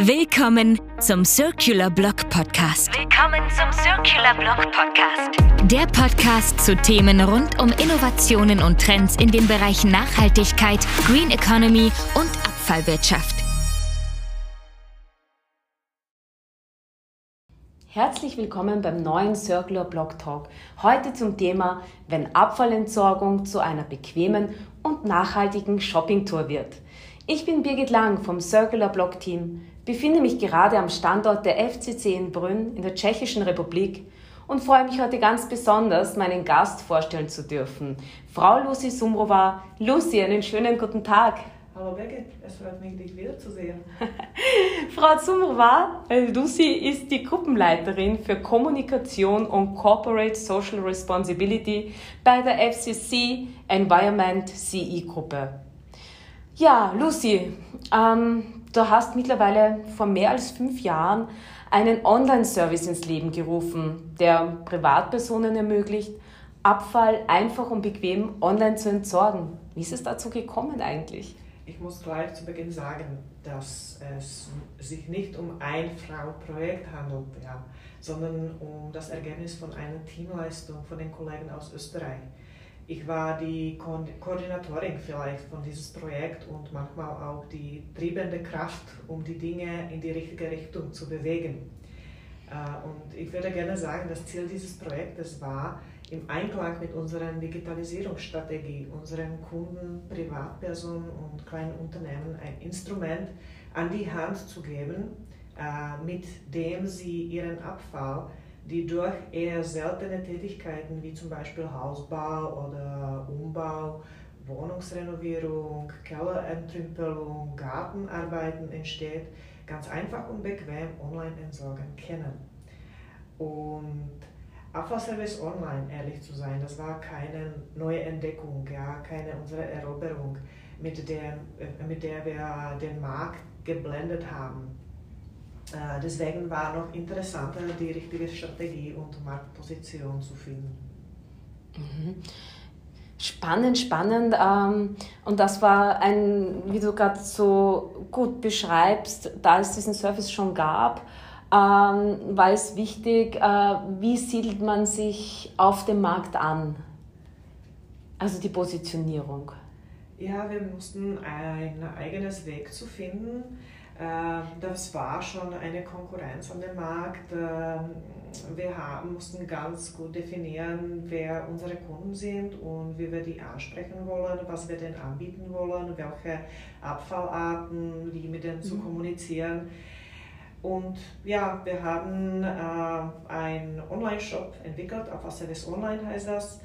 Willkommen zum Circular Block Podcast. Willkommen zum Circular Block Podcast. Der Podcast zu Themen rund um Innovationen und Trends in den Bereichen Nachhaltigkeit, Green Economy und Abfallwirtschaft. Herzlich willkommen beim neuen Circular Block Talk. Heute zum Thema, wenn Abfallentsorgung zu einer bequemen und nachhaltigen Shoppingtour wird. Ich bin Birgit Lang vom Circular Block Team befinde mich gerade am Standort der FCC in Brünn in der Tschechischen Republik und freue mich heute ganz besonders, meinen Gast vorstellen zu dürfen. Frau Lucy Sumrova. Lucy, einen schönen guten Tag. Hallo Birgit, es freut mich, dich wiederzusehen. Frau Sumrova, äh, Lucy ist die Gruppenleiterin für Kommunikation und Corporate Social Responsibility bei der FCC Environment CE Gruppe. Ja, Lucy, ähm, du hast mittlerweile vor mehr als fünf Jahren einen Online-Service ins Leben gerufen, der Privatpersonen ermöglicht, Abfall einfach und bequem online zu entsorgen. Wie ist es dazu gekommen eigentlich? Ich muss gleich zu Beginn sagen, dass es sich nicht um ein Frau-Projekt handelt, ja, sondern um das Ergebnis von einer Teamleistung von den Kollegen aus Österreich. Ich war die Ko Koordinatorin vielleicht von dieses Projekt und manchmal auch die triebende Kraft, um die Dinge in die richtige Richtung zu bewegen. Äh, und ich würde gerne sagen, das Ziel dieses Projektes war, im Einklang mit unserer Digitalisierungsstrategie unseren Kunden, Privatpersonen und kleinen Unternehmen ein Instrument an die Hand zu geben, äh, mit dem sie ihren Abfall die durch eher seltene Tätigkeiten wie zum Beispiel Hausbau oder Umbau, Wohnungsrenovierung, Kellerentrümpelung, Gartenarbeiten entsteht, ganz einfach und bequem online entsorgen können. Und Abfallservice Online, ehrlich zu sein, das war keine neue Entdeckung, ja, keine unsere Eroberung, mit der, mit der wir den Markt geblendet haben. Äh, deswegen war noch interessanter, die richtige Strategie und Marktposition zu finden. Mhm. Spannend, spannend. Ähm, und das war ein, wie du gerade so gut beschreibst, da es diesen Service schon gab, ähm, war es wichtig, äh, wie siedelt man sich auf dem Markt an? Also die Positionierung. Ja, wir mussten ein eigenes Weg zu finden das war schon eine Konkurrenz an dem Markt. Ähm, wir haben, mussten ganz gut definieren, wer unsere Kunden sind und wie wir die ansprechen wollen, was wir denn anbieten wollen, welche Abfallarten, wie mit denen zu mhm. kommunizieren. Und ja, wir haben äh, einen Online-Shop entwickelt, auf Service Online heißt das,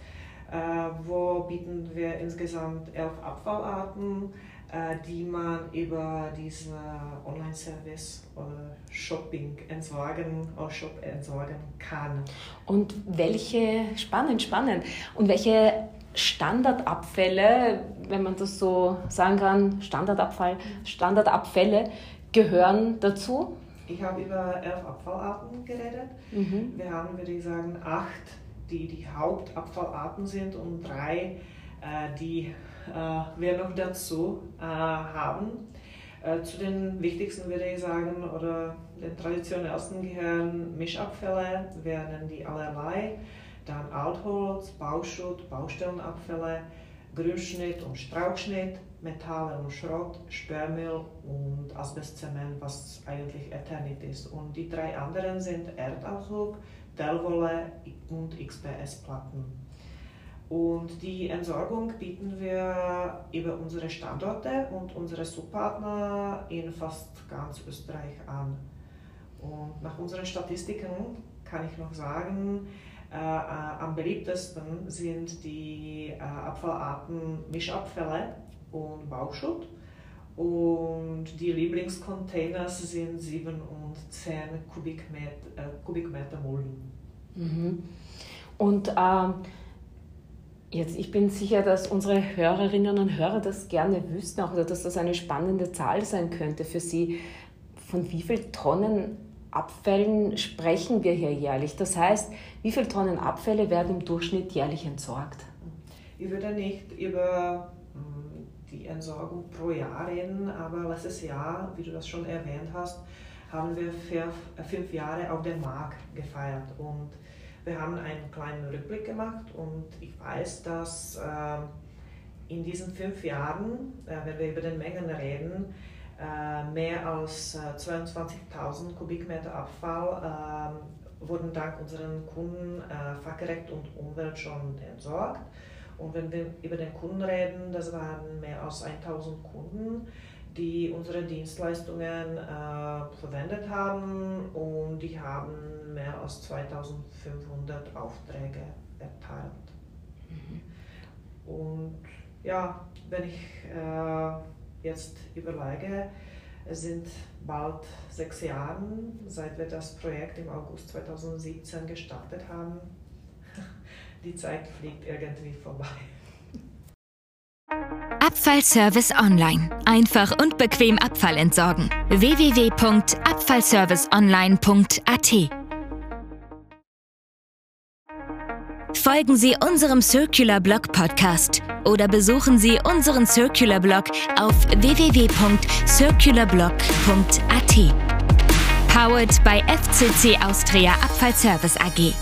äh, wo bieten wir insgesamt elf Abfallarten die man über diesen Online-Service oder Shopping entsorgen oder Shop entsorgen kann. Und welche, spannend, spannend, und welche Standardabfälle, wenn man das so sagen kann, Standardabfall, Standardabfälle gehören dazu? Ich habe über elf Abfallarten geredet. Mhm. Wir haben, würde ich sagen, acht, die die Hauptabfallarten sind und drei, äh, die äh, wir noch dazu äh, haben. Äh, zu den wichtigsten würde ich sagen, oder den traditionellsten gehören Mischabfälle, wir nennen die allerlei, dann Altholz, Bauschutt, Baustellenabfälle, Grünschnitt und Strauchschnitt, Metalle und Schrott, Sperrmüll und Asbestzement, was eigentlich Eternit ist. Und die drei anderen sind Erdaushub, Dellwolle und XPS-Platten. Und die Entsorgung bieten wir über unsere Standorte und unsere Subpartner in fast ganz Österreich an. Und nach unseren Statistiken kann ich noch sagen, äh, äh, am beliebtesten sind die äh, Abfallarten Mischabfälle und Bauschutt. Und die Lieblingscontainers sind 7 und 10 Kubikmeter, äh, Kubikmeter Mulden. Mhm. Und ähm Jetzt, ich bin sicher, dass unsere Hörerinnen und Hörer das gerne wüssten, auch, oder dass das eine spannende Zahl sein könnte für Sie. Von wie viel Tonnen Abfällen sprechen wir hier jährlich? Das heißt, wie viele Tonnen Abfälle werden im Durchschnitt jährlich entsorgt? Ich würde nicht über hm, die Entsorgung pro Jahr reden, aber letztes Jahr, wie du das schon erwähnt hast, haben wir fünf Jahre auf dem Markt gefeiert und wir haben einen kleinen Rückblick gemacht und ich weiß, dass äh, in diesen fünf Jahren, äh, wenn wir über den Mengen reden, äh, mehr als 22.000 äh, Kubikmeter Abfall wurden dank unseren Kunden fachgerecht und Umwelt schon entsorgt. Und wenn wir über den Kunden reden, das waren mehr als 1000 Kunden, die unsere Dienstleistungen äh, verwendet haben und die haben mehr als 2500 Aufträge erteilt. Mhm. Und ja, wenn ich äh, jetzt überlege, es sind bald sechs Jahre, seit wir das Projekt im August 2017 gestartet haben. Die Zeit fliegt irgendwie vorbei. Abfallservice Online. Einfach und bequem Abfall entsorgen. www.abfallserviceonline.at Folgen Sie unserem Circular Blog Podcast oder besuchen Sie unseren Circular Blog auf www.circularblog.at. Powered by FCC Austria Abfallservice AG.